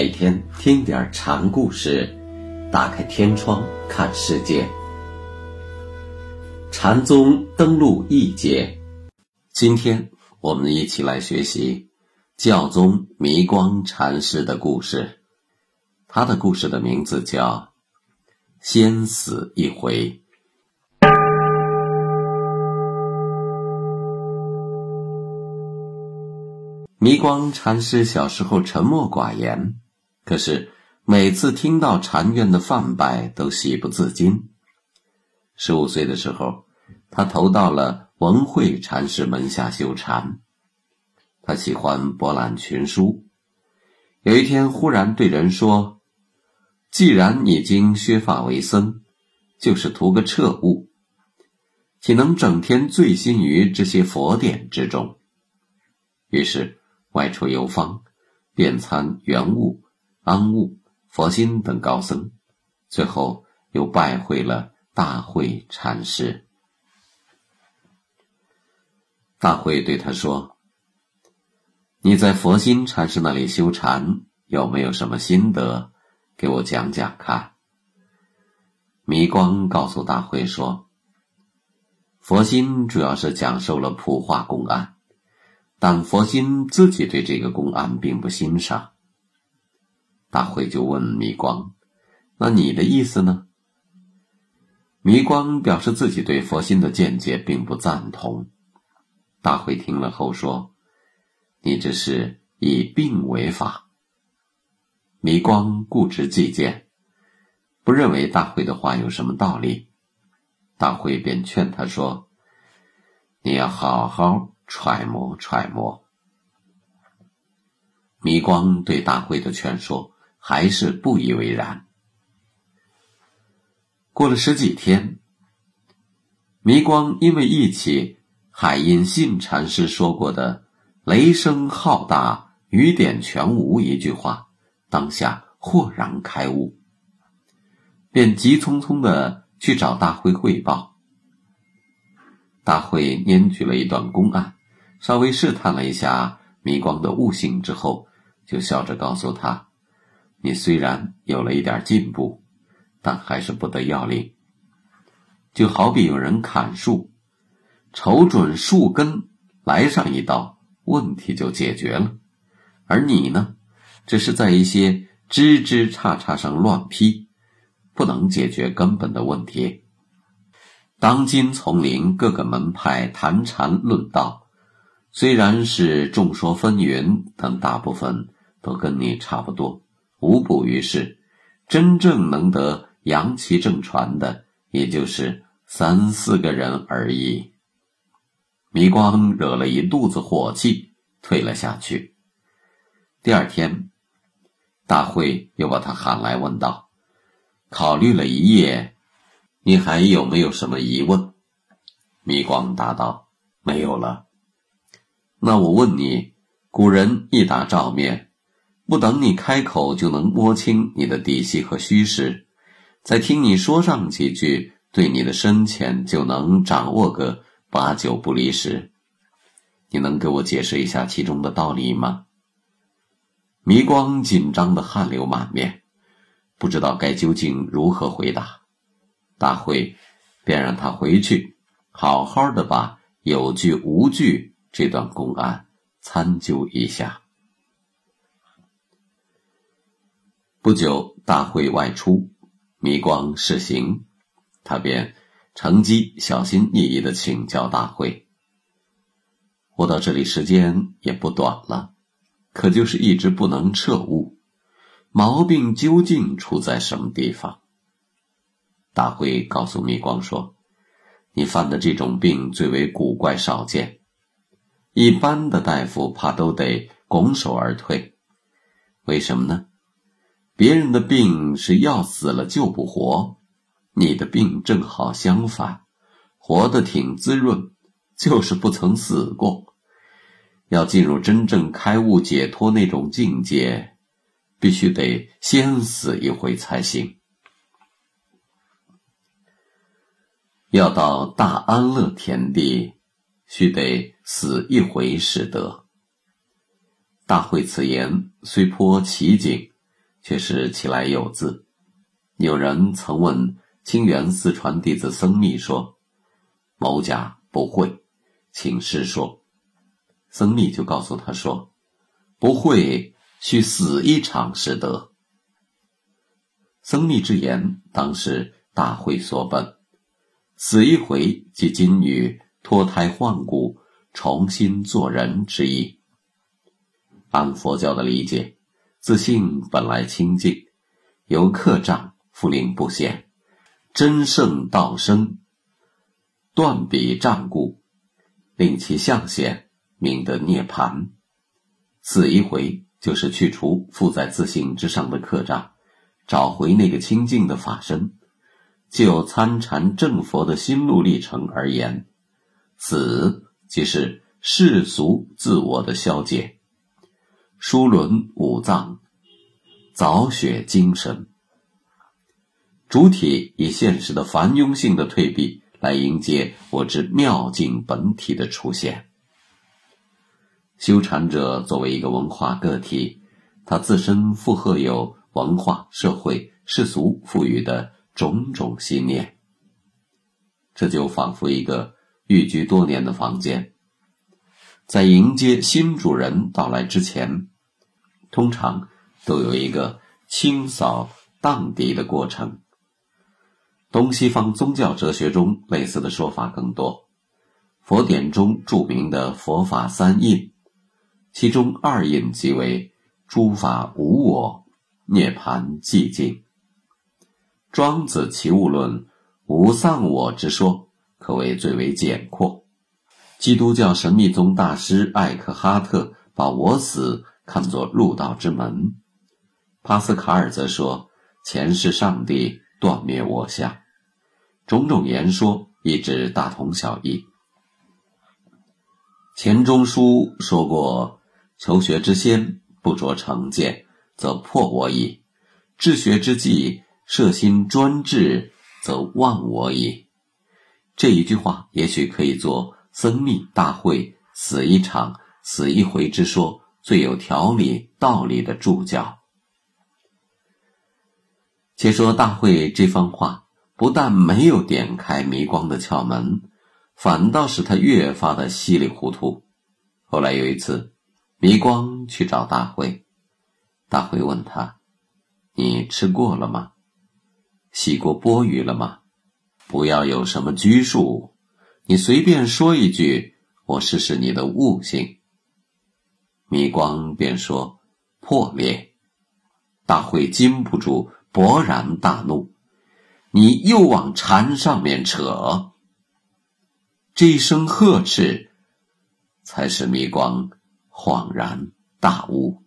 每天听点禅故事，打开天窗看世界。禅宗登陆一节，今天我们一起来学习教宗弥光禅师的故事。他的故事的名字叫“先死一回”。弥光禅师小时候沉默寡言，可是每次听到禅院的梵拜，都喜不自禁。十五岁的时候，他投到了文慧禅师门下修禅。他喜欢博览群书，有一天忽然对人说：“既然已经削发为僧，就是图个彻悟，岂能整天醉心于这些佛典之中？”于是。外出游方，遍参圆悟、安悟、佛心等高僧，最后又拜会了大慧禅师。大慧对他说：“你在佛心禅师那里修禅，有没有什么心得？给我讲讲看。”弥光告诉大慧说：“佛心主要是讲授了普化公案。”但佛心自己对这个公案并不欣赏，大慧就问弥光：“那你的意思呢？”弥光表示自己对佛心的见解并不赞同。大慧听了后说：“你这是以病为法。”弥光固执己见，不认为大慧的话有什么道理。大慧便劝他说：“你要好好。”揣摩揣摩，弥光对大慧的劝说还是不以为然。过了十几天，弥光因为忆起海印信禅师说过的“雷声浩大，雨点全无”一句话，当下豁然开悟，便急匆匆的去找大会汇报。大会拈举了一段公案。稍微试探了一下弥光的悟性之后，就笑着告诉他：“你虽然有了一点进步，但还是不得要领。就好比有人砍树，瞅准树根来上一刀，问题就解决了；而你呢，只是在一些枝枝杈杈上乱劈，不能解决根本的问题。当今丛林各个门派谈禅论道。”虽然是众说纷纭，但大部分都跟你差不多，无补于事。真正能得扬其正传的，也就是三四个人而已。弥光惹了一肚子火气，退了下去。第二天，大会又把他喊来，问道：“考虑了一夜，你还有没有什么疑问？”弥光答道：“没有了。”那我问你，古人一打照面，不等你开口就能摸清你的底细和虚实，再听你说上几句，对你的深浅就能掌握个八九不离十。你能给我解释一下其中的道理吗？迷光紧张的汗流满面，不知道该究竟如何回答。大会便让他回去，好好的把有据无据。这段公案参究一下。不久，大会外出，弥光试行，他便乘机小心翼翼的请教大会：“我到这里时间也不短了，可就是一直不能彻悟，毛病究竟出在什么地方？”大会告诉弥光说：“你犯的这种病最为古怪少见。”一般的大夫怕都得拱手而退，为什么呢？别人的病是要死了就不活，你的病正好相反，活得挺滋润，就是不曾死过。要进入真正开悟解脱那种境界，必须得先死一回才行。要到大安乐天地。须得死一回，使得。大会此言虽颇奇景，却是其来有自。有人曾问清源四传弟子僧密说：“某甲不会，请师说。”僧密就告诉他说：“不会，须死一场是得。”僧密之言，当时大会所本。死一回，即今女脱胎换骨、重新做人之意。按佛教的理解，自性本来清净，由客障复令不显，真圣道生，断彼障故，令其相显。名得涅盘，死一回就是去除附在自性之上的客障，找回那个清净的法身。就参禅正佛的心路历程而言，死即是世俗自我的消解，疏轮五脏，早血精神，主体以现实的繁庸性的退避来迎接我之妙境本体的出现。修禅者作为一个文化个体，他自身负荷有文化、社会、世俗赋予的种种信念。这就仿佛一个寓居多年的房间，在迎接新主人到来之前，通常都有一个清扫荡涤的过程。东西方宗教哲学中类似的说法更多，佛典中著名的佛法三印。其中二印即为诸法无我、涅槃寂静。庄子《齐物论》无丧我之说，可谓最为简括。基督教神秘宗大师艾克哈特把我死看作入道之门，帕斯卡尔则说前世上帝断灭我相。种种言说一直大同小异。钱钟书说过。求学之先，不着成见，则破我矣；治学之际，摄心专志，则忘我矣。这一句话，也许可以做僧密大会死一场、死一回之说最有条理、道理的注脚。且说大会这番话，不但没有点开迷光的窍门，反倒使他越发的稀里糊涂。后来有一次。迷光去找大会，大会问他：“你吃过了吗？洗过钵盂了吗？不要有什么拘束，你随便说一句，我试试你的悟性。”迷光便说：“破灭。”大会禁不住，勃然大怒：“你又往禅上面扯！”这一声呵斥，才使迷光。恍然大悟。